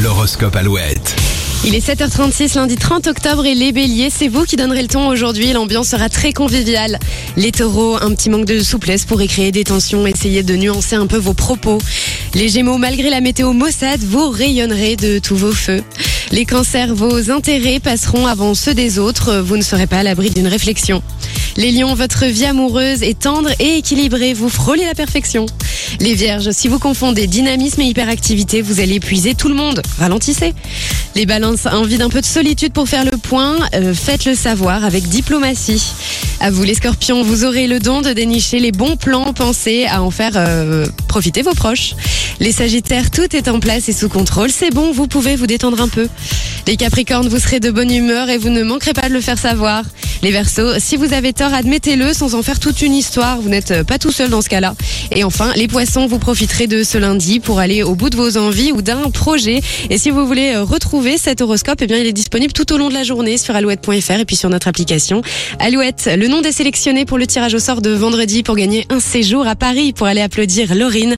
L'horoscope Alouette. Il est 7h36 lundi 30 octobre et les béliers, c'est vous qui donnerez le ton aujourd'hui. L'ambiance sera très conviviale. Les taureaux, un petit manque de souplesse pourrait créer des tensions. Essayez de nuancer un peu vos propos. Les gémeaux, malgré la météo maussade, vous rayonnerez de tous vos feux. Les cancers, vos intérêts passeront avant ceux des autres. Vous ne serez pas à l'abri d'une réflexion. Les lions, votre vie amoureuse est tendre et équilibrée. Vous frôlez la perfection. Les vierges, si vous confondez dynamisme et hyperactivité, vous allez épuiser tout le monde. Ralentissez. Les balances, envie d'un peu de solitude pour faire le point. Euh, Faites-le savoir avec diplomatie. À vous les scorpions, vous aurez le don de dénicher les bons plans. Pensez à en faire euh, profiter vos proches. Les sagittaires, tout est en place et sous contrôle. C'est bon, vous pouvez vous détendre un peu. Les capricornes, vous serez de bonne humeur et vous ne manquerez pas de le faire savoir. Les versos, si vous avez tort, admettez-le sans en faire toute une histoire. Vous n'êtes pas tout seul dans ce cas-là. Et enfin, les poissons, vous profiterez de ce lundi pour aller au bout de vos envies ou d'un projet. Et si vous voulez euh, retrouver cet horoscope, eh bien, il est disponible tout au long de la journée sur alouette.fr et puis sur notre application. Alouette, le nom des sélectionnés pour le tirage au sort de vendredi pour gagner un séjour à Paris pour aller applaudir Laurine.